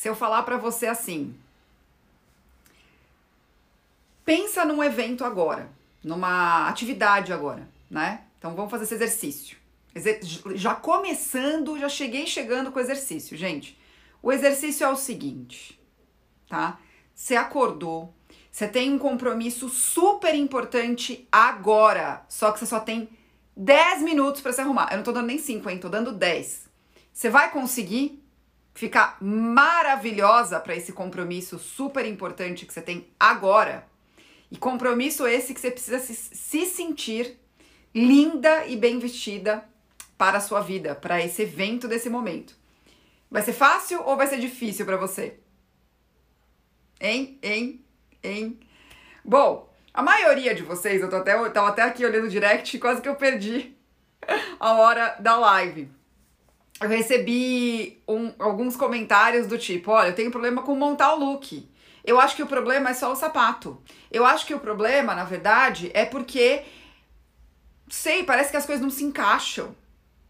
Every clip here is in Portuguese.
se eu falar para você assim, pensa num evento agora, numa atividade agora, né? Então vamos fazer esse exercício. Já começando, já cheguei chegando com o exercício, gente. O exercício é o seguinte, tá? Você acordou, você tem um compromisso super importante agora, só que você só tem 10 minutos para se arrumar. Eu não tô dando nem 5, hein? Tô dando 10. Você vai conseguir ficar maravilhosa para esse compromisso super importante que você tem agora? E compromisso esse que você precisa se, se sentir linda e bem vestida para a sua vida, para esse evento desse momento. Vai ser fácil ou vai ser difícil para você? Hein? Hein? Hein? Bom, a maioria de vocês, eu tô até, tava até aqui olhando o direct quase que eu perdi a hora da live. Eu recebi um, alguns comentários do tipo: olha, eu tenho problema com montar o look. Eu acho que o problema é só o sapato. Eu acho que o problema, na verdade, é porque. Sei, parece que as coisas não se encaixam,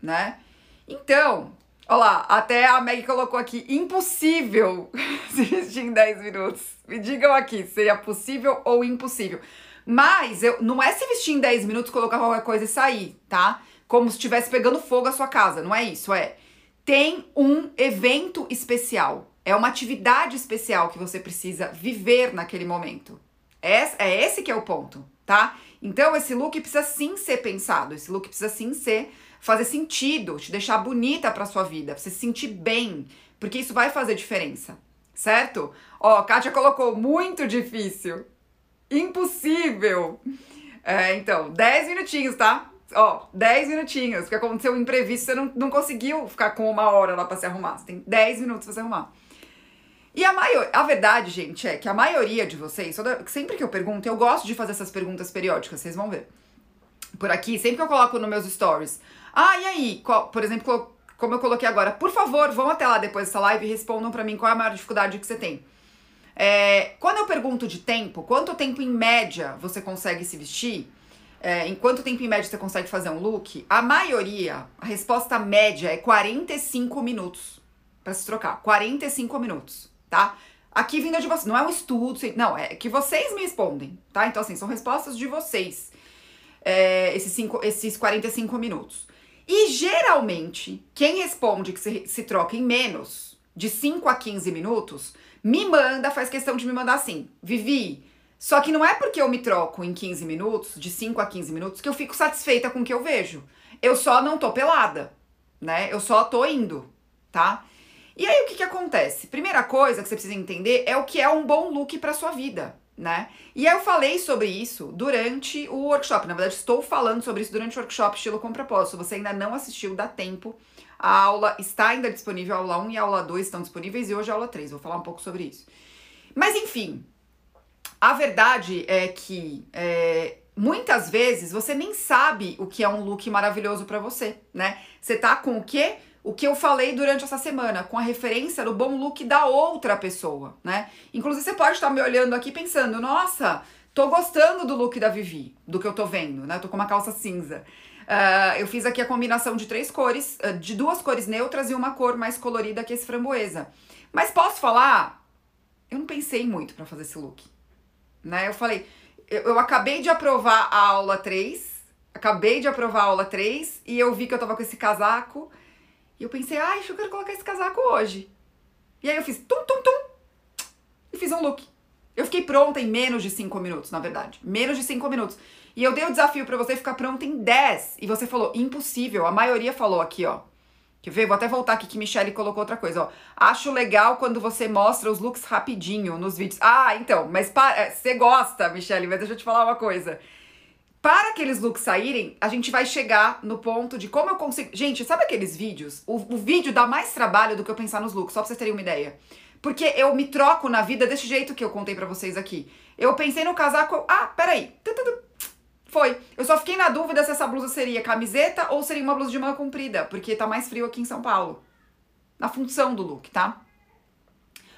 né? Então, Olha lá, até a Meg colocou aqui, impossível se vestir em 10 minutos. Me digam aqui, seria possível ou impossível. Mas eu, não é se vestir em 10 minutos, colocar qualquer coisa e sair, tá? Como se estivesse pegando fogo a sua casa, não é isso, é. Tem um evento especial, é uma atividade especial que você precisa viver naquele momento. É, é esse que é o ponto, tá? Então esse look precisa sim ser pensado, esse look precisa sim ser fazer sentido, te deixar bonita para sua vida, pra você se sentir bem, porque isso vai fazer diferença, certo? Ó, Kátia colocou muito difícil, impossível. É, então, 10 minutinhos, tá? Ó, 10 minutinhos, porque aconteceu um imprevisto, você não, não conseguiu ficar com uma hora lá pra se arrumar, você tem 10 minutos pra se arrumar. E a maior, a verdade, gente, é que a maioria de vocês, toda, sempre que eu pergunto, eu gosto de fazer essas perguntas periódicas, vocês vão ver. Por aqui, sempre que eu coloco nos meus stories, ah, e aí? Qual, por exemplo, como eu coloquei agora, por favor, vão até lá depois dessa live e respondam para mim qual é a maior dificuldade que você tem. É, quando eu pergunto de tempo, quanto tempo em média você consegue se vestir? É, em quanto tempo em média você consegue fazer um look? A maioria, a resposta média é 45 minutos para se trocar. 45 minutos, tá? Aqui vindo de vocês, não é um estudo, não, é que vocês me respondem, tá? Então, assim, são respostas de vocês, é, esses, cinco, esses 45 minutos. E geralmente, quem responde que se, se troca em menos de 5 a 15 minutos, me manda, faz questão de me mandar assim: Vivi, só que não é porque eu me troco em 15 minutos, de 5 a 15 minutos, que eu fico satisfeita com o que eu vejo. Eu só não tô pelada, né? Eu só tô indo, tá? E aí o que que acontece? Primeira coisa que você precisa entender é o que é um bom look para sua vida né? E eu falei sobre isso durante o workshop. Na verdade, estou falando sobre isso durante o workshop Estilo com Propósito. Você ainda não assistiu, dá tempo. A aula está ainda disponível, a aula 1 e a aula 2 estão disponíveis e hoje a aula 3. Vou falar um pouco sobre isso. Mas enfim, a verdade é que é, muitas vezes você nem sabe o que é um look maravilhoso para você, né? Você tá com o quê? o que eu falei durante essa semana, com a referência do bom look da outra pessoa, né? Inclusive, você pode estar me olhando aqui pensando, nossa, tô gostando do look da Vivi, do que eu tô vendo, né? Tô com uma calça cinza. Uh, eu fiz aqui a combinação de três cores, uh, de duas cores neutras e uma cor mais colorida que esse framboesa. Mas posso falar? Eu não pensei muito para fazer esse look, né? Eu falei, eu, eu acabei de aprovar a aula 3, acabei de aprovar a aula 3 e eu vi que eu tava com esse casaco e eu pensei, ai, eu quero colocar esse casaco hoje. E aí eu fiz tum, tum, tum e fiz um look. Eu fiquei pronta em menos de 5 minutos, na verdade. Menos de 5 minutos. E eu dei o desafio para você ficar pronta em 10. E você falou, impossível. A maioria falou aqui, ó. Quer ver? Vou até voltar aqui que Michelle colocou outra coisa, ó. Acho legal quando você mostra os looks rapidinho nos vídeos. Ah, então, mas para, é, você gosta, Michelle, mas deixa eu te falar uma coisa. Para aqueles looks saírem, a gente vai chegar no ponto de como eu consigo. Gente, sabe aqueles vídeos? O, o vídeo dá mais trabalho do que eu pensar nos looks, só pra vocês terem uma ideia. Porque eu me troco na vida desse jeito que eu contei para vocês aqui. Eu pensei no casaco. Ah, peraí. Foi. Eu só fiquei na dúvida se essa blusa seria camiseta ou seria uma blusa de manga comprida, porque tá mais frio aqui em São Paulo. Na função do look, tá?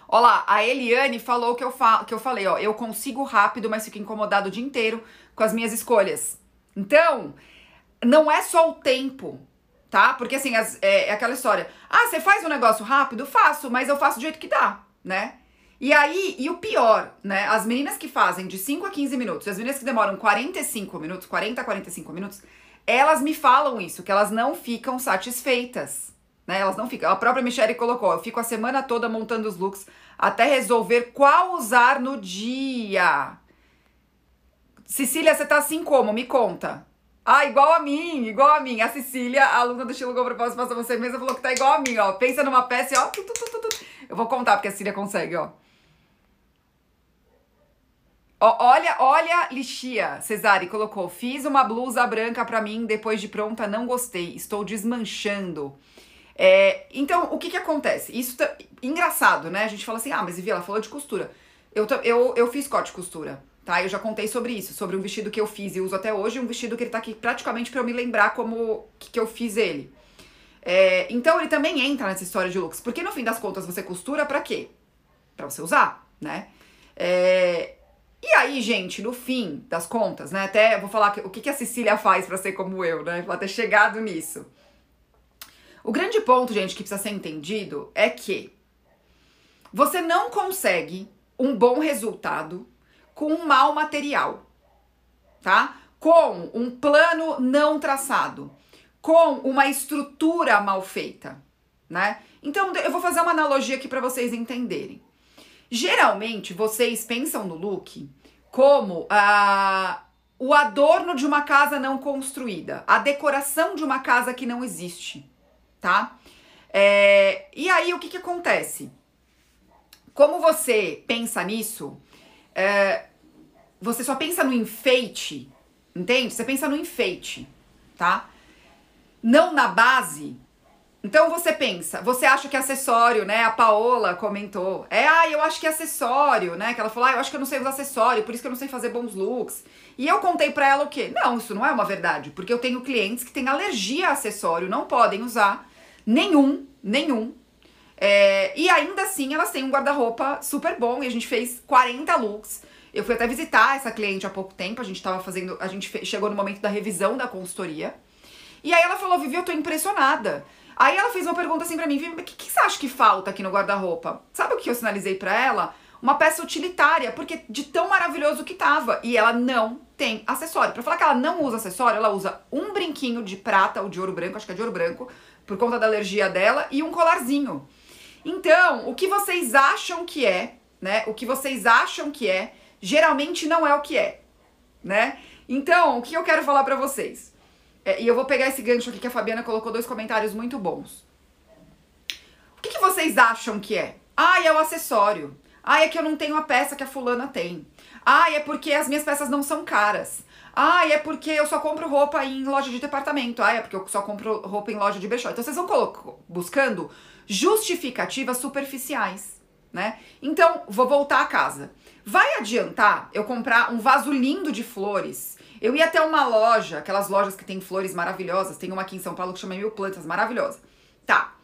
Olha lá, a Eliane falou que eu, fa que eu falei, ó, eu consigo rápido, mas fico incomodado o dia inteiro com as minhas escolhas. Então, não é só o tempo tá? Porque assim, as, é, é aquela história. Ah, você faz um negócio rápido? Faço, mas eu faço do jeito que dá, né? E aí, e o pior, né? As meninas que fazem de 5 a 15 minutos, as meninas que demoram 45 minutos, 40 a 45 minutos, elas me falam isso, que elas não ficam satisfeitas, né? Elas não ficam. A própria Michelle colocou, eu fico a semana toda montando os looks até resolver qual usar no dia. Cecília, você tá assim como? Me conta. Ah, igual a mim, igual a mim. A Cecília, a aluna do estilo Go Propósito Passa Você Mesma, falou que tá igual a mim, ó. Pensa numa peça ó. Eu vou contar porque a Cecília consegue, ó. Olha, olha, Lixia, Cesare colocou. Fiz uma blusa branca para mim, depois de pronta, não gostei. Estou desmanchando. É, então, o que que acontece? Isso tá engraçado, né? A gente fala assim, ah, mas Vivi, ela falou de costura. Eu, eu, eu fiz corte costura, tá? Eu já contei sobre isso, sobre um vestido que eu fiz e uso até hoje, um vestido que ele tá aqui praticamente para eu me lembrar como que, que eu fiz ele. É, então, ele também entra nessa história de looks. Porque no fim das contas, você costura para quê? Para você usar, né? É, e aí, gente, no fim das contas, né? Até vou falar o que, que a Cecília faz para ser como eu, né? Pra ter chegado nisso. O grande ponto, gente, que precisa ser entendido é que você não consegue um bom resultado com um mau material, tá? Com um plano não traçado, com uma estrutura mal feita, né? Então, eu vou fazer uma analogia aqui para vocês entenderem. Geralmente, vocês pensam no look como ah, o adorno de uma casa não construída, a decoração de uma casa que não existe, tá? É, e aí, o que, que acontece? Como você pensa nisso, é, você só pensa no enfeite, entende? Você pensa no enfeite, tá? Não na base então você pensa, você acha que é acessório, né? A Paola comentou. É, ah, eu acho que é acessório, né? Que ela falou, ah, eu acho que eu não sei usar acessório, por isso que eu não sei fazer bons looks. E eu contei pra ela o quê? Não, isso não é uma verdade, porque eu tenho clientes que têm alergia a acessório, não podem usar nenhum, nenhum. É, e ainda assim elas têm um guarda-roupa super bom e a gente fez 40 looks. Eu fui até visitar essa cliente há pouco tempo, a gente tava fazendo, a gente chegou no momento da revisão da consultoria. E aí ela falou, Vivi, eu tô impressionada. Aí ela fez uma pergunta assim pra mim, o que, que você acha que falta aqui no guarda-roupa? Sabe o que eu sinalizei para ela? Uma peça utilitária, porque de tão maravilhoso que tava. E ela não tem acessório. Para falar que ela não usa acessório, ela usa um brinquinho de prata ou de ouro branco, acho que é de ouro branco, por conta da alergia dela, e um colarzinho. Então, o que vocês acham que é, né? O que vocês acham que é, geralmente não é o que é, né? Então, o que eu quero falar para vocês? É, e eu vou pegar esse gancho aqui que a Fabiana colocou dois comentários muito bons. O que, que vocês acham que é? Ah, é o acessório. Ah, é que eu não tenho a peça que a fulana tem. Ah, é porque as minhas peças não são caras. Ah, é porque eu só compro roupa em loja de departamento. Ah, é porque eu só compro roupa em loja de brechó. Então vocês vão buscando justificativas superficiais, né? Então, vou voltar a casa. Vai adiantar eu comprar um vaso lindo de flores eu ia até uma loja, aquelas lojas que tem flores maravilhosas, tem uma aqui em São Paulo que chama Mil Plantas, maravilhosa. Tá.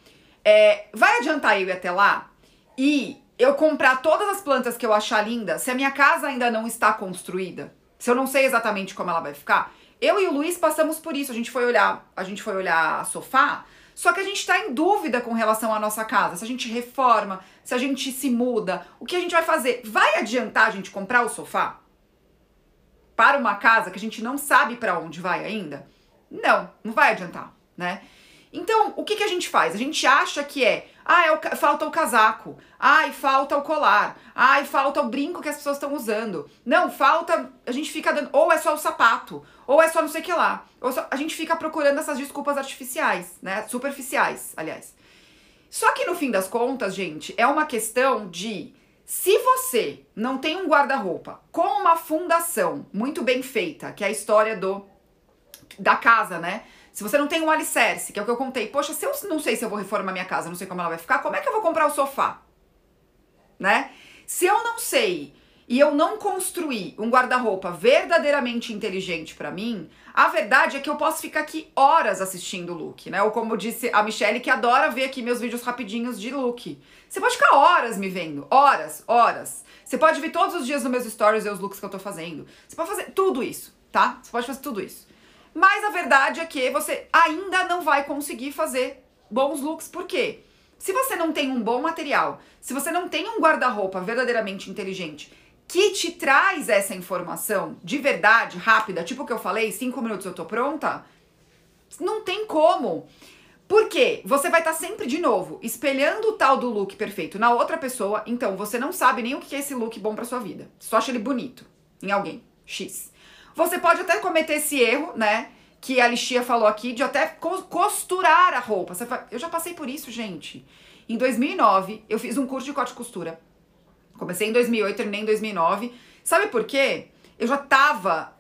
É, vai adiantar eu ir até lá e eu comprar todas as plantas que eu achar linda, se a minha casa ainda não está construída, se eu não sei exatamente como ela vai ficar, eu e o Luiz passamos por isso. A gente foi olhar, a gente foi olhar sofá, só que a gente está em dúvida com relação à nossa casa. Se a gente reforma, se a gente se muda, o que a gente vai fazer? Vai adiantar a gente comprar o sofá? Para uma casa que a gente não sabe para onde vai ainda, não, não vai adiantar, né? Então, o que, que a gente faz? A gente acha que é, ah, é o, falta o casaco, ai, falta o colar, ai, falta o brinco que as pessoas estão usando. Não, falta, a gente fica dando, ou é só o sapato, ou é só não sei o que lá. Ou só, a gente fica procurando essas desculpas artificiais, né? Superficiais, aliás. Só que no fim das contas, gente, é uma questão de se você não tem um guarda-roupa com uma fundação muito bem feita, que é a história do da casa, né? Se você não tem um alicerce, que é o que eu contei, poxa, se eu não sei se eu vou reformar minha casa, não sei como ela vai ficar, como é que eu vou comprar o sofá? Né? Se eu não sei e eu não construir um guarda-roupa verdadeiramente inteligente para mim, a verdade é que eu posso ficar aqui horas assistindo o look, né? Ou como disse a Michelle, que adora ver aqui meus vídeos rapidinhos de look. Você pode ficar horas me vendo, horas, horas. Você pode ver todos os dias nos meus stories os looks que eu tô fazendo. Você pode fazer tudo isso, tá? Você pode fazer tudo isso. Mas a verdade é que você ainda não vai conseguir fazer bons looks. Por quê? Se você não tem um bom material, se você não tem um guarda-roupa verdadeiramente inteligente que te traz essa informação de verdade, rápida, tipo o que eu falei, cinco minutos eu tô pronta, não tem como. Por quê? Você vai estar tá sempre de novo espelhando o tal do look perfeito na outra pessoa, então você não sabe nem o que é esse look bom para sua vida. Só acha ele bonito em alguém. X. Você pode até cometer esse erro, né? Que a Lixia falou aqui, de até costurar a roupa. Eu já passei por isso, gente. Em 2009, eu fiz um curso de corte e costura. Comecei em 2008, terminei em 2009. Sabe por quê? Eu já tava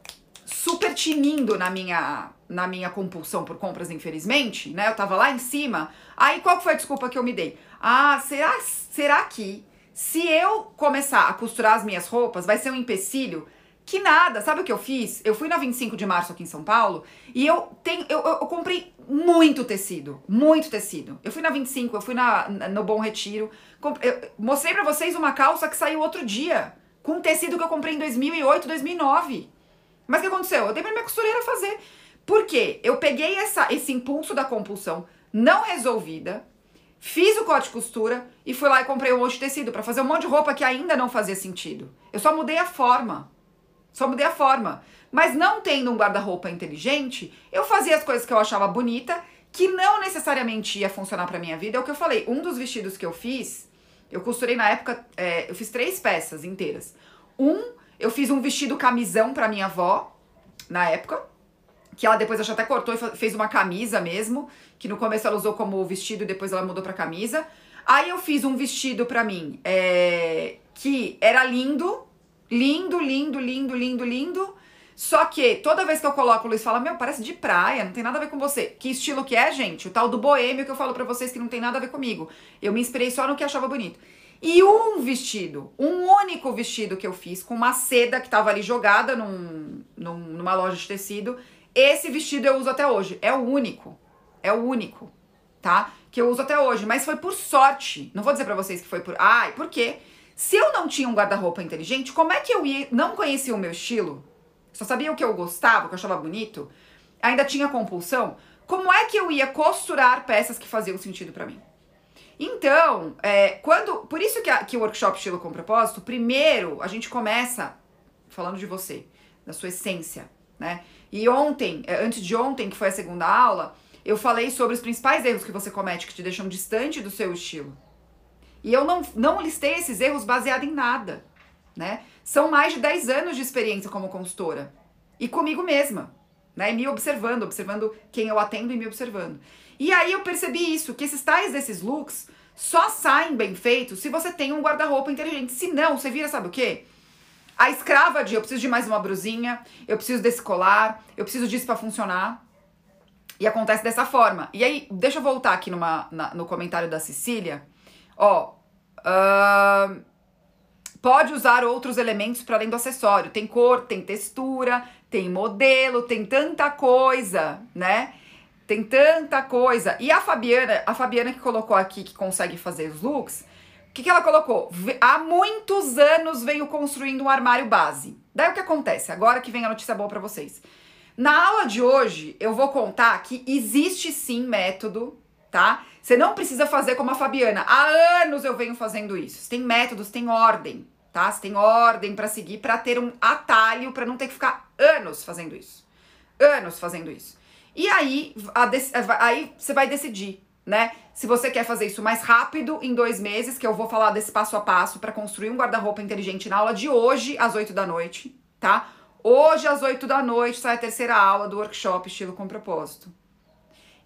super tinindo na minha na minha compulsão por compras, infelizmente, né? Eu tava lá em cima. Aí qual foi a desculpa que eu me dei? Ah, será, será que se eu começar a costurar as minhas roupas vai ser um empecilho? Que nada, sabe o que eu fiz? Eu fui na 25 de março aqui em São Paulo e eu tenho eu, eu, eu comprei muito tecido, muito tecido. Eu fui na 25, eu fui na, no Bom Retiro, eu mostrei para vocês uma calça que saiu outro dia, com tecido que eu comprei em 2008, 2009. Mas o que aconteceu? Eu dei pra minha costureira fazer. Por quê? Eu peguei essa, esse impulso da compulsão não resolvida, fiz o corte de costura e fui lá e comprei um monte de tecido para fazer um monte de roupa que ainda não fazia sentido. Eu só mudei a forma. Só mudei a forma. Mas não tendo um guarda-roupa inteligente, eu fazia as coisas que eu achava bonita, que não necessariamente ia funcionar para minha vida. É o que eu falei. Um dos vestidos que eu fiz, eu costurei na época, é, eu fiz três peças inteiras. Um, eu fiz um vestido camisão para minha avó na época que ela depois acho até cortou e fez uma camisa mesmo, que no começo ela usou como vestido e depois ela mudou pra camisa. Aí eu fiz um vestido pra mim é, que era lindo, lindo, lindo, lindo, lindo, lindo. Só que toda vez que eu coloco, o Luiz fala: Meu, parece de praia, não tem nada a ver com você. Que estilo que é, gente? O tal do boêmio que eu falo pra vocês que não tem nada a ver comigo. Eu me inspirei só no que achava bonito. E um vestido, um único vestido que eu fiz, com uma seda que tava ali jogada num, num, numa loja de tecido esse vestido eu uso até hoje. É o único. É o único, tá? Que eu uso até hoje. Mas foi por sorte. Não vou dizer pra vocês que foi por. Ai, por quê? Se eu não tinha um guarda-roupa inteligente, como é que eu ia. Não conhecia o meu estilo? Só sabia o que eu gostava, o que eu achava bonito? Ainda tinha compulsão? Como é que eu ia costurar peças que faziam sentido para mim? Então, é, quando. Por isso que, a, que o workshop Estilo com Propósito, primeiro a gente começa falando de você, da sua essência, né? E ontem, é, antes de ontem, que foi a segunda aula, eu falei sobre os principais erros que você comete que te deixam distante do seu estilo. E eu não, não listei esses erros baseado em nada, né? São mais de 10 anos de experiência como consultora. E comigo mesma, né? E me observando, observando quem eu atendo e me observando. E aí eu percebi isso, que esses tais desses looks só saem bem feitos se você tem um guarda-roupa inteligente. Se não, você vira, sabe o quê? A escrava de eu preciso de mais uma brusinha, eu preciso desse colar, eu preciso disso para funcionar. E acontece dessa forma. E aí, deixa eu voltar aqui numa, na, no comentário da Cecília. Ó, uh, pode usar outros elementos para além do acessório. Tem cor, tem textura, tem modelo, tem tanta coisa, né? Tem tanta coisa. E a Fabiana, a Fabiana que colocou aqui que consegue fazer os looks, o que, que ela colocou? Há muitos anos venho construindo um armário base. Daí o que acontece? Agora que vem a notícia boa para vocês. Na aula de hoje, eu vou contar que existe sim método, tá? Você não precisa fazer como a Fabiana. Há anos eu venho fazendo isso. Tem métodos, tem ordem, tá? Você tem ordem para seguir, para ter um atalho, para não ter que ficar anos fazendo isso. Anos fazendo isso. E aí, aí você vai decidir né? Se você quer fazer isso mais rápido, em dois meses, que eu vou falar desse passo a passo para construir um guarda-roupa inteligente na aula de hoje, às 8 da noite, tá? Hoje, às 8 da noite, sai a terceira aula do workshop Estilo com Propósito.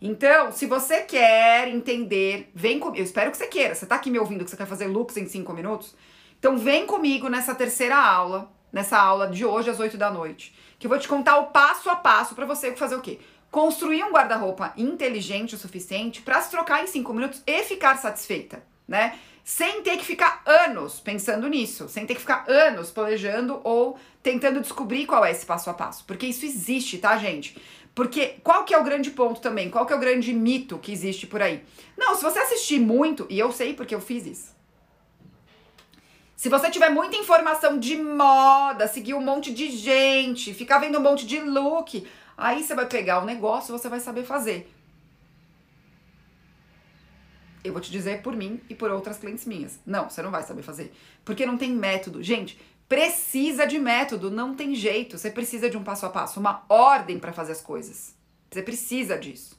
Então, se você quer entender, vem comigo. Eu espero que você queira. Você tá aqui me ouvindo que você quer fazer looks em 5 minutos? Então, vem comigo nessa terceira aula, nessa aula de hoje às 8 da noite, que eu vou te contar o passo a passo para você fazer o quê? construir um guarda-roupa inteligente o suficiente para se trocar em cinco minutos e ficar satisfeita, né? Sem ter que ficar anos pensando nisso, sem ter que ficar anos planejando ou tentando descobrir qual é esse passo a passo, porque isso existe, tá, gente? Porque qual que é o grande ponto também? Qual que é o grande mito que existe por aí? Não, se você assistir muito, e eu sei porque eu fiz isso. Se você tiver muita informação de moda, seguir um monte de gente, ficar vendo um monte de look, aí você vai pegar o negócio e você vai saber fazer. Eu vou te dizer por mim e por outras clientes minhas. Não, você não vai saber fazer. Porque não tem método. Gente, precisa de método, não tem jeito. Você precisa de um passo a passo, uma ordem para fazer as coisas. Você precisa disso,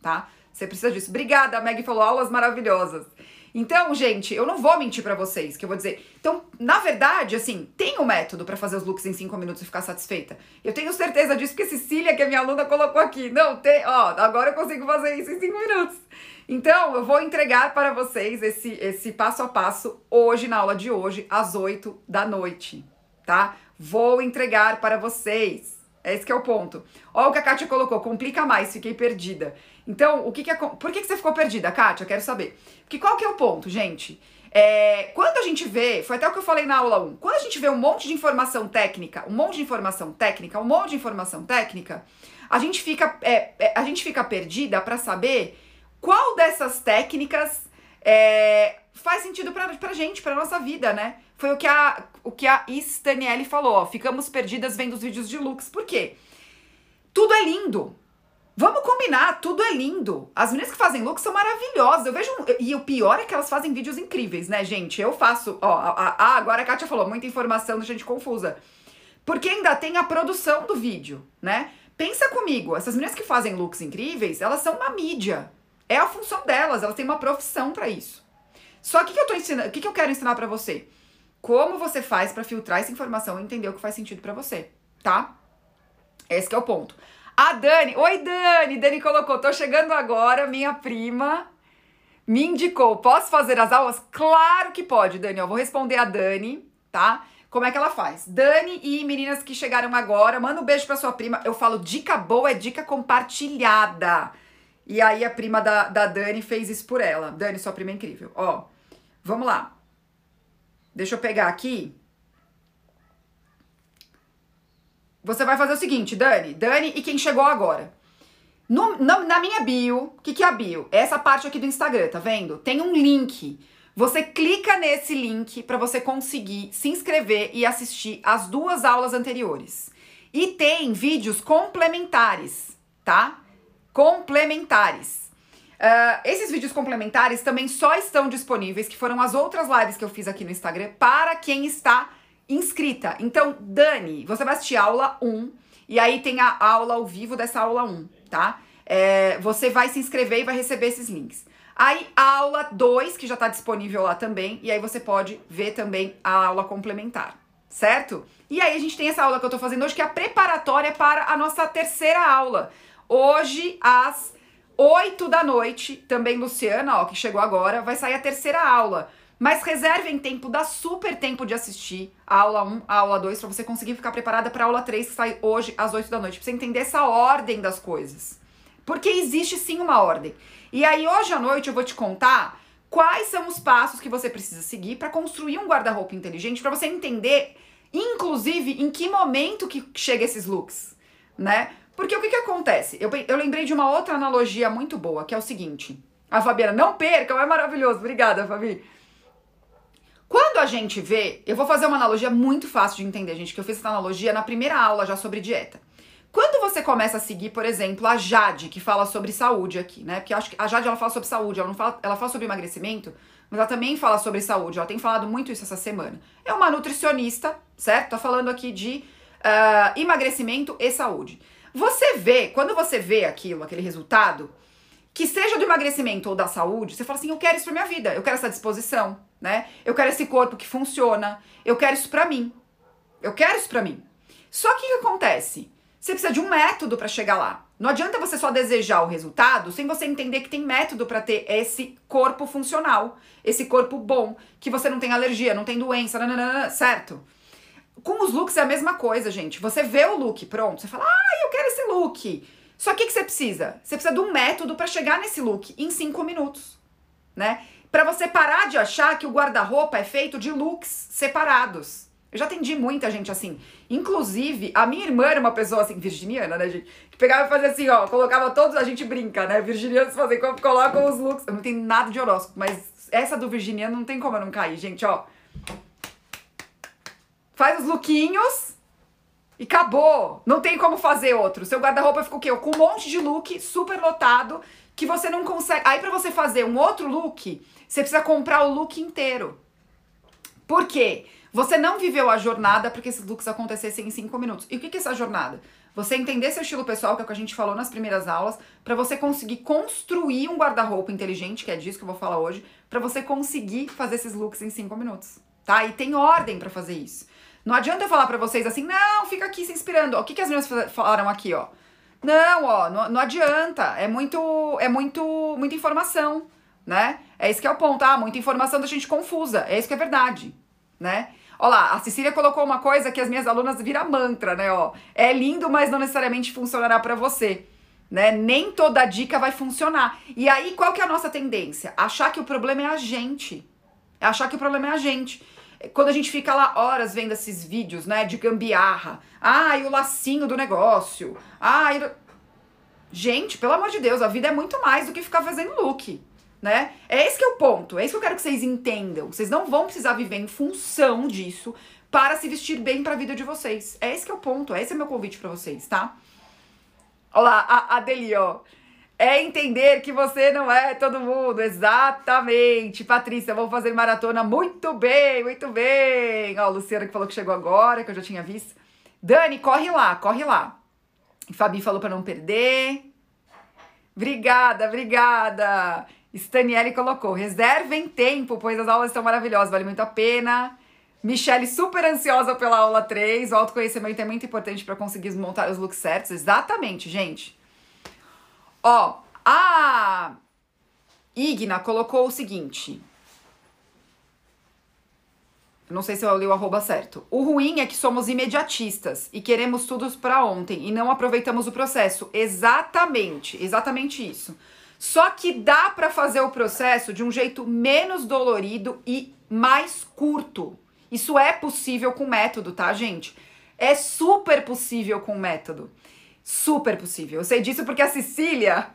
tá? Você precisa disso. Obrigada, a Meg falou aulas maravilhosas. Então, gente, eu não vou mentir para vocês, que eu vou dizer. Então, na verdade, assim, tem um método para fazer os looks em 5 minutos e ficar satisfeita. Eu tenho certeza disso, porque Cecília, que é minha aluna, colocou aqui. Não, tem, ó, agora eu consigo fazer isso em 5 minutos. Então, eu vou entregar para vocês esse, esse passo a passo hoje, na aula de hoje, às 8 da noite, tá? Vou entregar para vocês. Esse que é o ponto. Olha o que a Kátia colocou, complica mais, fiquei perdida. Então, o que que é, por que, que você ficou perdida, Kátia? Quero saber. Porque qual que é o ponto, gente? É, quando a gente vê, foi até o que eu falei na aula 1, quando a gente vê um monte de informação técnica, um monte de informação técnica, um monte de informação técnica, a gente fica, é, é, a gente fica perdida para saber qual dessas técnicas é, faz sentido pra, pra gente, pra nossa vida, né? Foi o que a, o que a Staniele falou, ó. Ficamos perdidas vendo os vídeos de looks. Por quê? Tudo é lindo. Vamos combinar, tudo é lindo. As meninas que fazem looks são maravilhosas. Eu vejo. E o pior é que elas fazem vídeos incríveis, né, gente? Eu faço. Ó, a, a, agora a Kátia falou, muita informação, gente confusa. Porque ainda tem a produção do vídeo, né? Pensa comigo, essas meninas que fazem looks incríveis, elas são uma mídia. É a função delas, elas têm uma profissão para isso. Só que que eu tô ensinando, o que, que eu quero ensinar para você? Como você faz para filtrar essa informação e entender o que faz sentido para você, tá? Esse é o ponto. A Dani, oi Dani, Dani colocou, tô chegando agora, minha prima me indicou, posso fazer as aulas? Claro que pode, Dani, eu vou responder a Dani, tá? Como é que ela faz? Dani e meninas que chegaram agora, manda um beijo pra sua prima. Eu falo, dica boa é dica compartilhada. E aí a prima da, da Dani fez isso por ela. Dani, sua prima é incrível. Ó, vamos lá. Deixa eu pegar aqui. Você vai fazer o seguinte, Dani. Dani e quem chegou agora. No, na, minha bio, o que, que é a bio? É essa parte aqui do Instagram, tá vendo? Tem um link. Você clica nesse link para você conseguir se inscrever e assistir as duas aulas anteriores. E tem vídeos complementares, tá? complementares. Uh, esses vídeos complementares também só estão disponíveis, que foram as outras lives que eu fiz aqui no Instagram, para quem está inscrita. Então, Dani, você vai assistir aula 1 e aí tem a aula ao vivo dessa aula 1, tá? É, você vai se inscrever e vai receber esses links. Aí, a aula 2, que já está disponível lá também, e aí você pode ver também a aula complementar, certo? E aí a gente tem essa aula que eu tô fazendo hoje, que é a preparatória para a nossa terceira aula. Hoje, às 8 da noite, também Luciana, ó, que chegou agora, vai sair a terceira aula. Mas reservem tempo, dá super tempo de assistir a aula 1, a aula 2, para você conseguir ficar preparada para aula 3, que sai hoje às 8 da noite, pra você entender essa ordem das coisas. Porque existe sim uma ordem. E aí, hoje à noite, eu vou te contar quais são os passos que você precisa seguir para construir um guarda-roupa inteligente, para você entender, inclusive, em que momento que chega esses looks, né? Porque o que, que acontece? Eu, eu lembrei de uma outra analogia muito boa, que é o seguinte. A Fabiana, não percam, é maravilhoso. Obrigada, Fabi. Quando a gente vê, eu vou fazer uma analogia muito fácil de entender, gente, que eu fiz essa analogia na primeira aula já sobre dieta. Quando você começa a seguir, por exemplo, a Jade, que fala sobre saúde aqui, né? Porque eu acho que a Jade ela fala sobre saúde, ela não fala, ela fala sobre emagrecimento, mas ela também fala sobre saúde. Ela tem falado muito isso essa semana. É uma nutricionista, certo? Tá falando aqui de uh, emagrecimento e saúde. Você vê, quando você vê aquilo, aquele resultado, que seja do emagrecimento ou da saúde, você fala assim: eu quero isso pra minha vida, eu quero essa disposição, né? Eu quero esse corpo que funciona, eu quero isso pra mim. Eu quero isso pra mim. Só que o que acontece? Você precisa de um método para chegar lá. Não adianta você só desejar o resultado sem você entender que tem método para ter esse corpo funcional, esse corpo bom, que você não tem alergia, não tem doença, nananana, certo? Com os looks é a mesma coisa, gente. Você vê o look, pronto, você fala, ah, eu quero esse look. Só que o que você precisa? Você precisa de um método para chegar nesse look em cinco minutos, né? Para você parar de achar que o guarda-roupa é feito de looks separados. Eu já atendi muita gente assim. Inclusive, a minha irmã era uma pessoa assim, virginiana, né, gente? Que pegava e fazia assim, ó, colocava todos, a gente brinca, né? Virginianos fazem colocam os looks. Eu não tenho nada de horóscopo, mas essa do virginiano não tem como eu não cair, gente, ó. Faz os lookinhos e acabou. Não tem como fazer outro. Seu guarda-roupa fica o quê? Com um monte de look super lotado que você não consegue. Aí para você fazer um outro look, você precisa comprar o look inteiro. Por quê? Você não viveu a jornada para que esses looks acontecessem em cinco minutos. E o que é essa jornada? Você entender seu estilo pessoal, que é o que a gente falou nas primeiras aulas, para você conseguir construir um guarda-roupa inteligente, que é disso que eu vou falar hoje, para você conseguir fazer esses looks em cinco minutos, tá? E tem ordem para fazer isso. Não adianta eu falar para vocês assim, não, fica aqui se inspirando. O que, que as meninas falaram aqui, ó? Não, ó, não, não adianta. É muito, é muito, muita informação, né? É isso que é o ponto. Ah, muita informação da gente confusa. É isso que é verdade, né? Olha lá, a Cecília colocou uma coisa que as minhas alunas vira mantra, né? Ó, é lindo, mas não necessariamente funcionará para você. Né? Nem toda dica vai funcionar. E aí, qual que é a nossa tendência? Achar que o problema é a gente. É achar que o problema é a gente. Quando a gente fica lá horas vendo esses vídeos, né, de gambiarra. Ah, e o lacinho do negócio. Ah, e... Gente, pelo amor de Deus, a vida é muito mais do que ficar fazendo look né? É esse que é o ponto, é isso que eu quero que vocês entendam. Vocês não vão precisar viver em função disso para se vestir bem para a vida de vocês. É esse que é o ponto, esse é meu convite para vocês, tá? Olha lá, a, a Deli, ó. É entender que você não é todo mundo, exatamente. Patrícia, vou fazer maratona muito bem, muito bem. Ó, Luciana que falou que chegou agora, que eu já tinha visto. Dani, corre lá, corre lá. Fabi falou para não perder. Obrigada, obrigada. Staniele colocou: reservem tempo, pois as aulas estão maravilhosas, vale muito a pena. Michelle, super ansiosa pela aula 3. O autoconhecimento é muito importante para conseguir montar os looks certos. Exatamente, gente. Ó, a Igna colocou o seguinte. Não sei se eu li o arroba certo. O ruim é que somos imediatistas e queremos tudo para ontem e não aproveitamos o processo. Exatamente, exatamente isso. Só que dá para fazer o processo de um jeito menos dolorido e mais curto. Isso é possível com método, tá, gente? É super possível com método. Super possível. Eu sei disso porque a Cecília,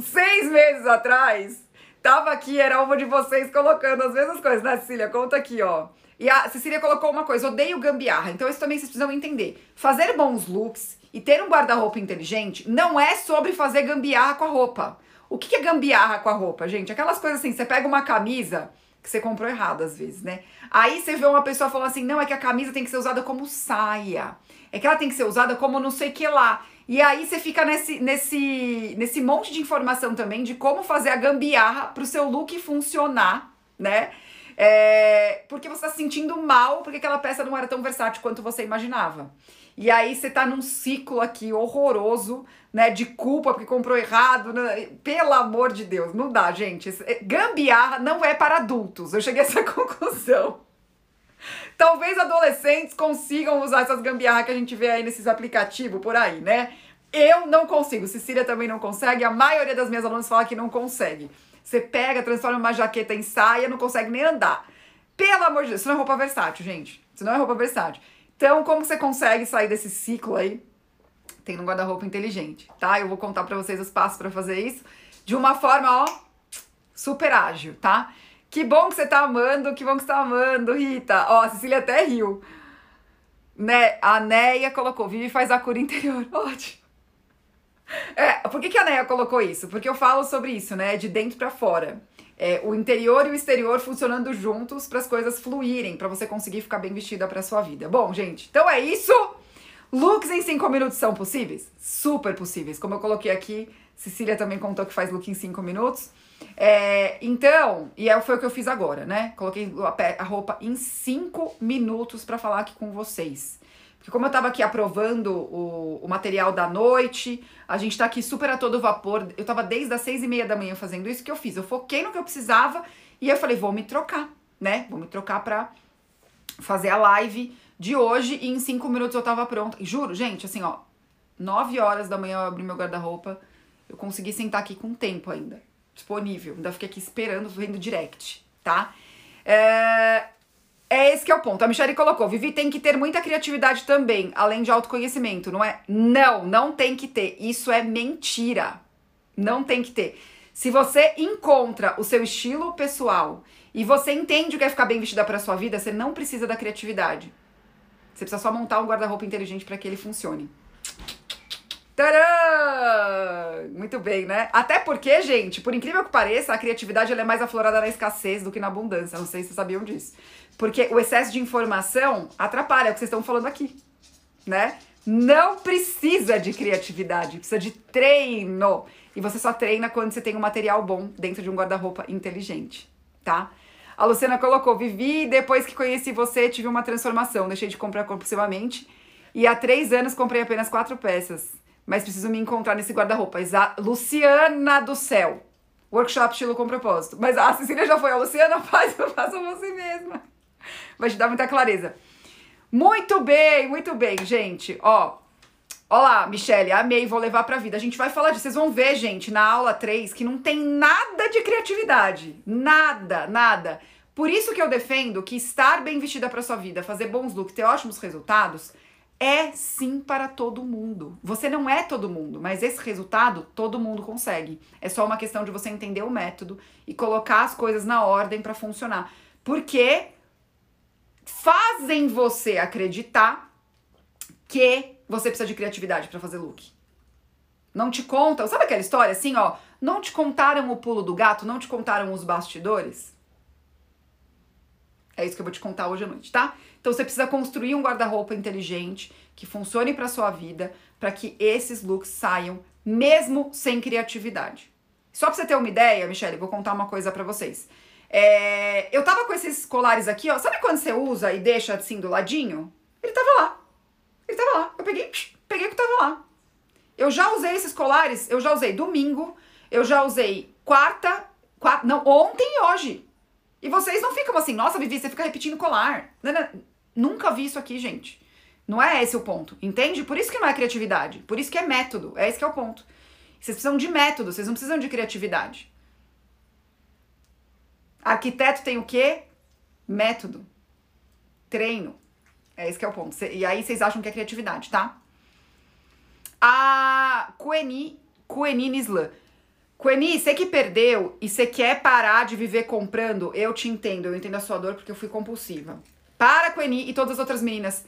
seis meses atrás, tava aqui, era uma de vocês colocando as mesmas coisas, né, Cecília? Conta aqui, ó. E a Cecília colocou uma coisa, odeio gambiarra. Então isso também vocês precisam entender. Fazer bons looks e ter um guarda-roupa inteligente não é sobre fazer gambiarra com a roupa. O que é gambiarra com a roupa, gente? Aquelas coisas assim, você pega uma camisa que você comprou errado às vezes, né? Aí você vê uma pessoa falando assim: não, é que a camisa tem que ser usada como saia. É que ela tem que ser usada como não sei que lá. E aí você fica nesse, nesse, nesse monte de informação também de como fazer a gambiarra para o seu look funcionar, né? É, porque você está se sentindo mal porque aquela peça não era tão versátil quanto você imaginava. E aí você tá num ciclo aqui horroroso, né, de culpa porque comprou errado. Né? Pelo amor de Deus, não dá, gente. É, gambiarra não é para adultos. Eu cheguei a essa conclusão. Talvez adolescentes consigam usar essas gambiarras que a gente vê aí nesses aplicativos por aí, né? Eu não consigo, Cecília também não consegue, a maioria das minhas alunas fala que não consegue. Você pega, transforma uma jaqueta em saia, não consegue nem andar. Pelo amor de Deus, isso não é roupa versátil, gente. Isso não é roupa versátil. Então, como você consegue sair desse ciclo aí? Tem um guarda-roupa inteligente, tá? Eu vou contar para vocês os passos para fazer isso de uma forma, ó, super ágil, tá? Que bom que você tá amando, que bom que você tá amando, Rita. Ó, a Cecília até riu. Né? A Neia colocou, vive faz a cura interior. Ótimo. É, por que, que a Neia colocou isso? Porque eu falo sobre isso, né? De dentro para fora é, o interior e o exterior funcionando juntos para as coisas fluírem, para você conseguir ficar bem vestida para sua vida. Bom, gente, então é isso. Looks em 5 minutos são possíveis? Super possíveis. Como eu coloquei aqui, Cecília também contou que faz look em 5 minutos. É, então, e é, foi o que eu fiz agora, né? Coloquei a roupa em 5 minutos para falar aqui com vocês. Porque como eu tava aqui aprovando o, o material da noite, a gente tá aqui super a todo vapor. Eu tava desde as seis e meia da manhã fazendo isso que eu fiz. Eu foquei no que eu precisava e eu falei, vou me trocar, né? Vou me trocar pra fazer a live de hoje e em cinco minutos eu tava pronta. Juro, gente, assim, ó, nove horas da manhã eu abri meu guarda-roupa, eu consegui sentar aqui com tempo ainda, disponível. Ainda fiquei aqui esperando, vendo direct, tá? É, é esse que é o ponto. A Michelle colocou: Vivi tem que ter muita criatividade também, além de autoconhecimento, não é? Não, não tem que ter. Isso é mentira. Não tem que ter. Se você encontra o seu estilo pessoal e você entende o que é ficar bem vestida para sua vida, você não precisa da criatividade. Você precisa só montar um guarda-roupa inteligente para que ele funcione. Tcharam! Muito bem, né? Até porque, gente, por incrível que pareça, a criatividade é mais aflorada na escassez do que na abundância. Não sei se vocês sabiam disso. Porque o excesso de informação atrapalha o que vocês estão falando aqui, né? Não precisa de criatividade, precisa de treino. E você só treina quando você tem um material bom dentro de um guarda-roupa inteligente, tá? A Luciana colocou: Vivi, depois que conheci você, tive uma transformação. Deixei de comprar compulsivamente. E há três anos comprei apenas quatro peças. Mas preciso me encontrar nesse guarda-roupa. Luciana do céu. Workshop estilo com propósito. Mas a Cecília já foi. A Luciana faz, faça você mesma. Vai te dar muita clareza. Muito bem, muito bem, gente. Ó, Olá, Michelle, amei, vou levar pra vida. A gente vai falar disso. Vocês vão ver, gente, na aula 3, que não tem nada de criatividade. Nada, nada. Por isso que eu defendo que estar bem vestida para sua vida, fazer bons looks, ter ótimos resultados, é sim para todo mundo. Você não é todo mundo, mas esse resultado todo mundo consegue. É só uma questão de você entender o método e colocar as coisas na ordem para funcionar. Porque fazem você acreditar que você precisa de criatividade para fazer look. Não te contam, sabe aquela história assim, ó? Não te contaram o pulo do gato, não te contaram os bastidores? É isso que eu vou te contar hoje à noite, tá? Então você precisa construir um guarda-roupa inteligente que funcione para sua vida, para que esses looks saiam mesmo sem criatividade. Só pra você ter uma ideia, Michelle, vou contar uma coisa para vocês. É, eu tava com esses colares aqui, ó. Sabe quando você usa e deixa assim do ladinho? Ele tava lá. Ele tava lá. Eu peguei, peguei o que tava lá. Eu já usei esses colares, eu já usei domingo, eu já usei quarta, quarta não, ontem e hoje. E vocês não ficam assim, nossa, Vivi, você fica repetindo colar. Nunca vi isso aqui, gente. Não é esse o ponto, entende? Por isso que não é criatividade, por isso que é método, é esse que é o ponto. Vocês precisam de método, vocês não precisam de criatividade. Arquiteto tem o quê? Método. Treino. É esse que é o ponto. E aí vocês acham que é criatividade, tá? A Queni, Queni Nislan. Queni, você que perdeu e você quer parar de viver comprando, eu te entendo, eu entendo a sua dor porque eu fui compulsiva. Para, Queni e todas as outras meninas.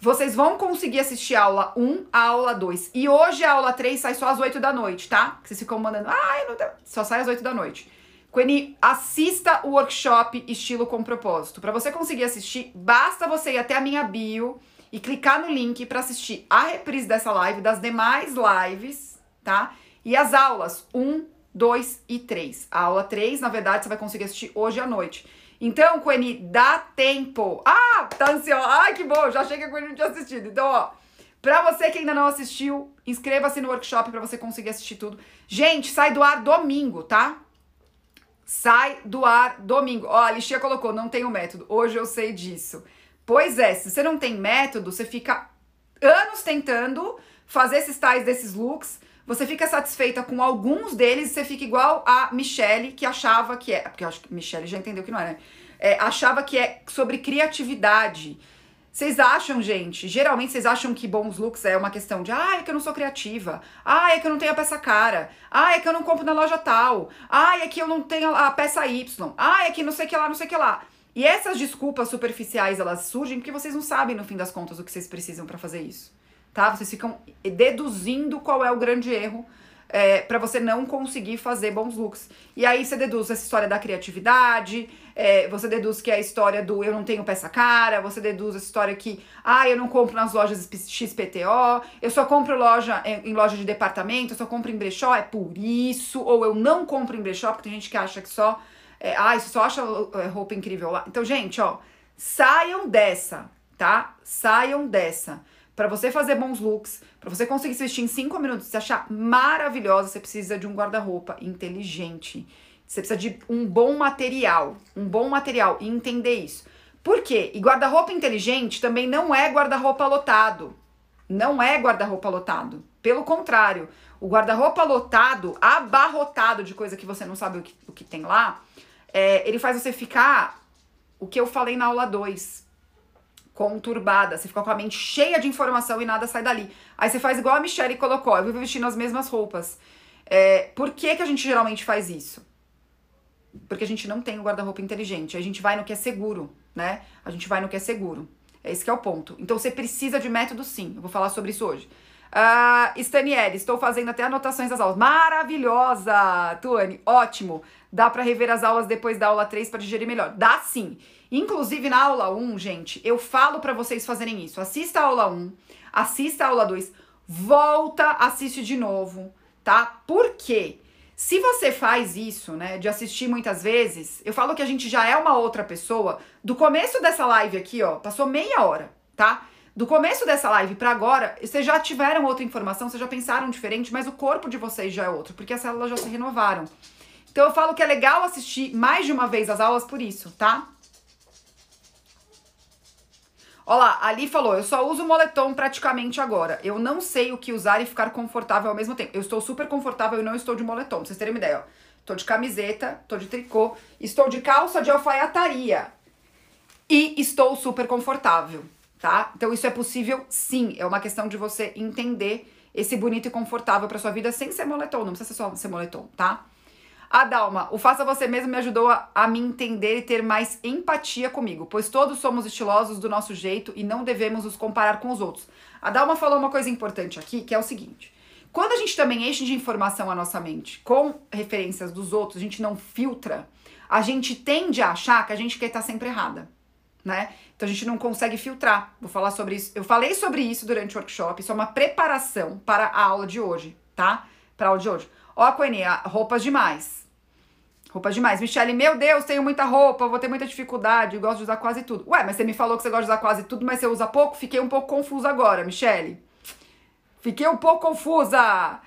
Vocês vão conseguir assistir a aula 1 a aula 2. E hoje a aula 3 sai só às 8 da noite, tá? Vocês ficam mandando, ah, não só sai às 8 da noite. Queni, assista o workshop Estilo com Propósito. Para você conseguir assistir, basta você ir até a minha bio e clicar no link para assistir a reprise dessa live, das demais lives, tá? E as aulas 1, 2 e 3. A aula 3, na verdade, você vai conseguir assistir hoje à noite. Então, Queni, dá tempo. Ah, tá ansiosa. Ai, que bom, já achei que a Queni não tinha assistido. Então, ó, pra você que ainda não assistiu, inscreva-se no workshop para você conseguir assistir tudo. Gente, sai do ar domingo, tá? sai do ar domingo. Ó, a Lixia colocou, não tenho método. Hoje eu sei disso. Pois é, se você não tem método, você fica anos tentando fazer esses tais desses looks. Você fica satisfeita com alguns deles e você fica igual a Michelle, que achava que é. Porque eu acho que Michelle já entendeu que não é, né? É, achava que é sobre criatividade. Vocês acham, gente? Geralmente vocês acham que bons looks é uma questão de ah, é que eu não sou criativa. Ah, é que eu não tenho a peça cara. Ah, é que eu não compro na loja tal. Ah, é que eu não tenho a peça Y. Ah, é que não sei que lá, não sei que lá. E essas desculpas superficiais, elas surgem porque vocês não sabem, no fim das contas, o que vocês precisam para fazer isso. Tá? Vocês ficam deduzindo qual é o grande erro é, para você não conseguir fazer bons looks. E aí você deduz essa história da criatividade, é, você deduz que é a história do eu não tenho peça cara, você deduz essa história que, ah, eu não compro nas lojas XPTO, eu só compro loja em, em loja de departamento, eu só compro em brechó, é por isso, ou eu não compro em brechó, porque tem gente que acha que só, é, ah, isso só acha é, roupa incrível lá. Então, gente, ó, saiam dessa, tá? Saiam dessa. Para você fazer bons looks, para você conseguir se vestir em 5 minutos se achar maravilhosa, você precisa de um guarda-roupa inteligente. Você precisa de um bom material, um bom material e entender isso. Por quê? E guarda-roupa inteligente também não é guarda-roupa lotado. Não é guarda-roupa lotado. Pelo contrário, o guarda-roupa lotado, abarrotado de coisa que você não sabe o que, o que tem lá, é, ele faz você ficar o que eu falei na aula 2 conturbada, você fica com a mente cheia de informação e nada sai dali. Aí você faz igual a Michelle colocou, eu vivo vestindo as mesmas roupas. É, por que, que a gente geralmente faz isso? porque a gente não tem o guarda-roupa inteligente. A gente vai no que é seguro, né? A gente vai no que é seguro. É esse que é o ponto. Então você precisa de método sim. Eu vou falar sobre isso hoje. Uh, estou fazendo até anotações das aulas. Maravilhosa, Tuane, ótimo. Dá para rever as aulas depois da aula 3 para digerir melhor. Dá sim. Inclusive na aula 1, gente, eu falo para vocês fazerem isso. Assista a aula 1, assista a aula 2, volta, assiste de novo, tá? Por quê? Se você faz isso, né, de assistir muitas vezes, eu falo que a gente já é uma outra pessoa. Do começo dessa live aqui, ó, passou meia hora, tá? Do começo dessa live para agora, vocês já tiveram outra informação, vocês já pensaram diferente, mas o corpo de vocês já é outro, porque as células já se renovaram. Então eu falo que é legal assistir mais de uma vez as aulas por isso, tá? Olha lá, Ali falou, eu só uso moletom praticamente agora. Eu não sei o que usar e ficar confortável ao mesmo tempo. Eu estou super confortável e não estou de moletom, pra vocês terem uma ideia, ó. Tô de camiseta, tô de tricô, estou de calça de alfaiataria. E estou super confortável, tá? Então isso é possível sim, é uma questão de você entender esse bonito e confortável para sua vida sem ser moletom, não precisa ser só ser moletom, tá? A Dalma, o Faça Você Mesmo me ajudou a, a, me entender e ter mais empatia comigo, pois todos somos estilosos do nosso jeito e não devemos nos comparar com os outros. A Dalma falou uma coisa importante aqui, que é o seguinte: quando a gente também enche de informação a nossa mente com referências dos outros, a gente não filtra, a gente tende a achar que a gente quer estar sempre errada, né? Então a gente não consegue filtrar. Vou falar sobre isso. Eu falei sobre isso durante o workshop, isso é uma preparação para a aula de hoje, tá? Para a aula de hoje. Ó, a Coenia, roupas demais. Roupas demais. Michele, meu Deus, tenho muita roupa, vou ter muita dificuldade, gosto de usar quase tudo. Ué, mas você me falou que você gosta de usar quase tudo, mas você usa pouco? Fiquei um pouco confusa agora, Michele. Fiquei um pouco confusa.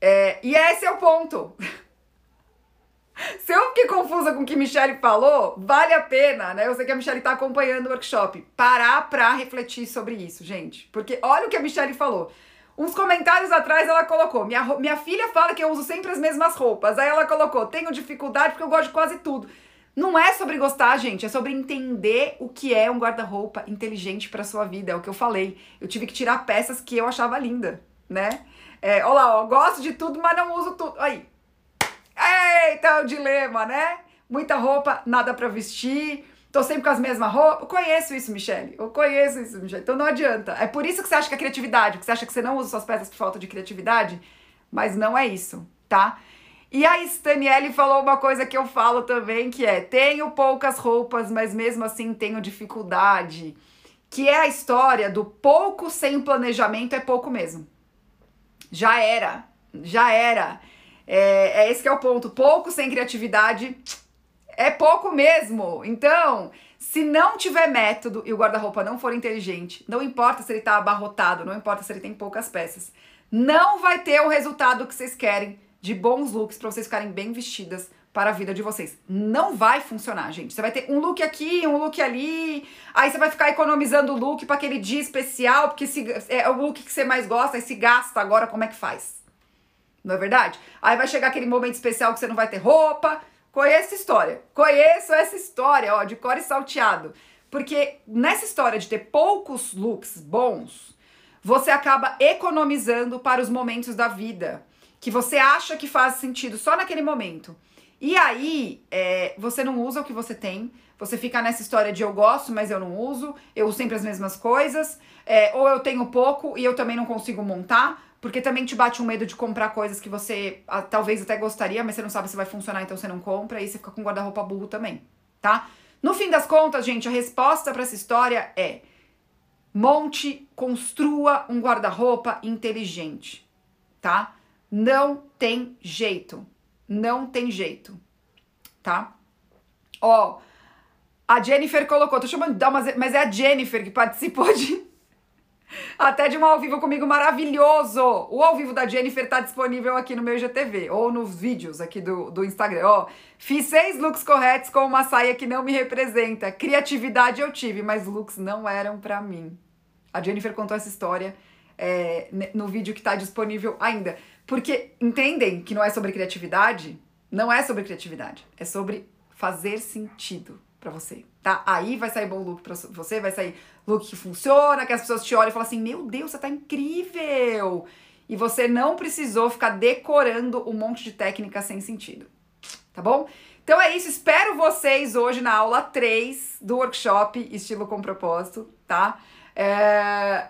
É, e esse é o ponto. Se eu fiquei confusa com o que Michelle falou, vale a pena, né? Eu sei que a Michelle tá acompanhando o workshop. Parar pra refletir sobre isso, gente. Porque olha o que a Michelle falou. Uns comentários atrás ela colocou: minha, minha filha fala que eu uso sempre as mesmas roupas. Aí ela colocou: tenho dificuldade porque eu gosto de quase tudo. Não é sobre gostar, gente, é sobre entender o que é um guarda-roupa inteligente para sua vida. É o que eu falei. Eu tive que tirar peças que eu achava linda, né? É, olha lá, ó, gosto de tudo, mas não uso tudo. Aí. Eita, o dilema, né? Muita roupa, nada para vestir Tô sempre com as mesmas roupas. Eu conheço isso, Michele. Eu conheço isso, Michele. Então não adianta. É por isso que você acha que é criatividade, porque você acha que você não usa suas peças por falta de criatividade, mas não é isso, tá? E a Staniele falou uma coisa que eu falo também, que é: tenho poucas roupas, mas mesmo assim tenho dificuldade. Que é a história do pouco sem planejamento é pouco mesmo. Já era, já era. É, é esse que é o ponto. Pouco sem criatividade é pouco mesmo. Então, se não tiver método e o guarda-roupa não for inteligente, não importa se ele tá abarrotado, não importa se ele tem poucas peças, não vai ter o resultado que vocês querem de bons looks para vocês ficarem bem vestidas para a vida de vocês. Não vai funcionar, gente. Você vai ter um look aqui, um look ali, aí você vai ficar economizando o look para aquele dia especial, porque se, é o look que você mais gosta e se gasta agora, como é que faz? Não é verdade? Aí vai chegar aquele momento especial que você não vai ter roupa, Conheço história. Conheço essa história, ó, de e salteado. Porque nessa história de ter poucos looks bons, você acaba economizando para os momentos da vida que você acha que faz sentido só naquele momento. E aí, é, você não usa o que você tem, você fica nessa história de eu gosto, mas eu não uso, eu uso sempre as mesmas coisas, é, ou eu tenho pouco e eu também não consigo montar, porque também te bate um medo de comprar coisas que você ah, talvez até gostaria, mas você não sabe se vai funcionar, então você não compra, e você fica com guarda-roupa burro também, tá? No fim das contas, gente, a resposta para essa história é: monte, construa um guarda-roupa inteligente, tá? Não tem jeito. Não tem jeito, tá? Ó, a Jennifer colocou, tô chamando mas é a Jennifer que participou de até de um ao vivo comigo maravilhoso. O ao vivo da Jennifer tá disponível aqui no meu IGTV ou nos vídeos aqui do, do Instagram. Ó, fiz seis looks corretos com uma saia que não me representa. Criatividade eu tive, mas looks não eram para mim. A Jennifer contou essa história é, no vídeo que tá disponível ainda. Porque entendem que não é sobre criatividade? Não é sobre criatividade, é sobre fazer sentido para você, tá? Aí vai sair bom look para você, vai sair look que funciona, que as pessoas te olham e falam assim: "Meu Deus, você tá incrível!" E você não precisou ficar decorando um monte de técnica sem sentido. Tá bom? Então é isso, espero vocês hoje na aula 3 do workshop Estilo com Propósito, tá? É...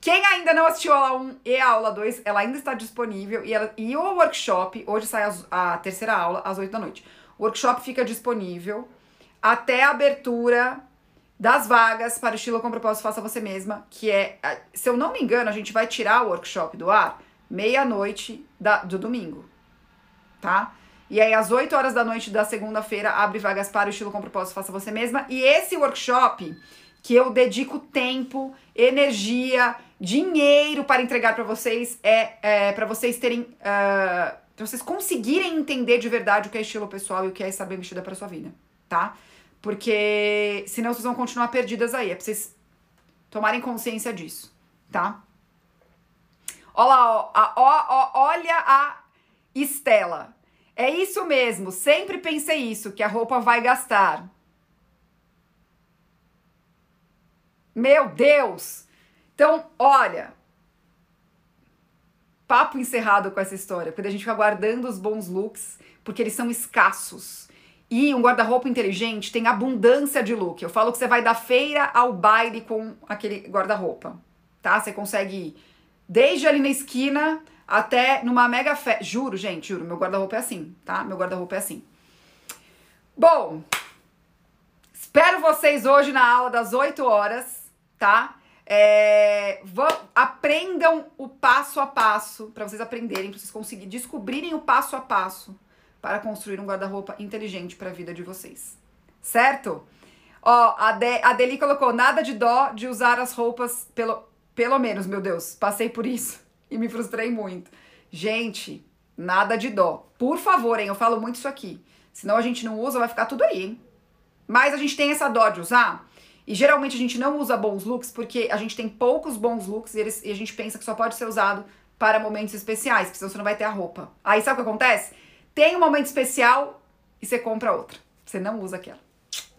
Quem ainda não assistiu a aula 1 e a aula 2, ela ainda está disponível e, ela... e o workshop, hoje sai a terceira aula às 8 da noite. O workshop fica disponível até a abertura das vagas para o estilo com propósito faça você mesma, que é, se eu não me engano, a gente vai tirar o workshop do ar meia-noite do domingo, tá? E aí, às 8 horas da noite da segunda-feira, abre vagas para o estilo com propósito faça você mesma. E esse workshop, que eu dedico tempo, energia, dinheiro para entregar para vocês, é, é para vocês terem. Uh, vocês conseguirem entender de verdade o que é estilo pessoal e o que é estar bem vestida para sua vida, tá? Porque senão vocês vão continuar perdidas aí. É pra vocês tomarem consciência disso, tá? Olha lá, ó, a, ó, ó, olha a Estela. É isso mesmo, sempre pensei isso, que a roupa vai gastar. Meu Deus! Então, olha, papo encerrado com essa história, porque a gente fica guardando os bons looks, porque eles são escassos. E um guarda-roupa inteligente tem abundância de look. Eu falo que você vai da feira ao baile com aquele guarda-roupa, tá? Você consegue ir desde ali na esquina até numa mega festa. Juro, gente, juro, meu guarda-roupa é assim, tá? Meu guarda-roupa é assim. Bom, espero vocês hoje na aula das 8 horas, tá? É, aprendam o passo a passo, para vocês aprenderem, para vocês conseguirem descobrirem o passo a passo para construir um guarda-roupa inteligente para a vida de vocês. Certo? Ó, a, de, a Deli colocou nada de dó de usar as roupas, pelo, pelo menos, meu Deus, passei por isso e me frustrei muito. Gente, nada de dó. Por favor, hein, eu falo muito isso aqui. Senão a gente não usa, vai ficar tudo aí, hein? Mas a gente tem essa dó de usar. E geralmente a gente não usa bons looks porque a gente tem poucos bons looks e, eles, e a gente pensa que só pode ser usado para momentos especiais, porque senão você não vai ter a roupa. Aí sabe o que acontece? Tem um momento especial e você compra outra. Você não usa aquela.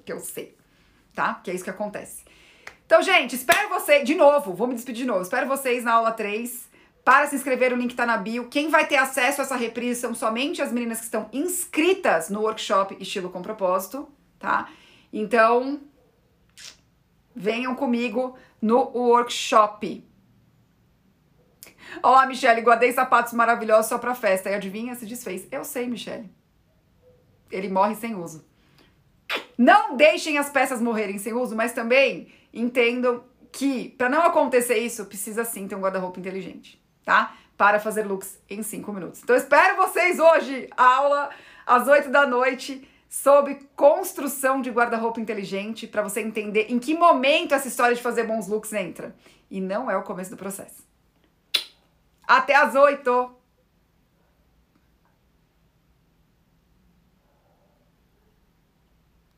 Que eu sei. Tá? Que é isso que acontece. Então, gente, espero você. De novo, vou me despedir de novo. Espero vocês na aula 3. Para se inscrever, o link tá na bio. Quem vai ter acesso a essa reprise são somente as meninas que estão inscritas no workshop Estilo com Propósito, tá? Então, venham comigo no workshop. Ó, oh, Michelle, guardei sapatos maravilhosos só pra festa. E adivinha, se desfez. Eu sei, Michelle. Ele morre sem uso. Não deixem as peças morrerem sem uso, mas também entendam que para não acontecer isso, precisa sim ter um guarda-roupa inteligente, tá? Para fazer looks em 5 minutos. Então espero vocês hoje, aula às 8 da noite, sobre construção de guarda-roupa inteligente, para você entender em que momento essa história de fazer bons looks entra. E não é o começo do processo. Até às oito!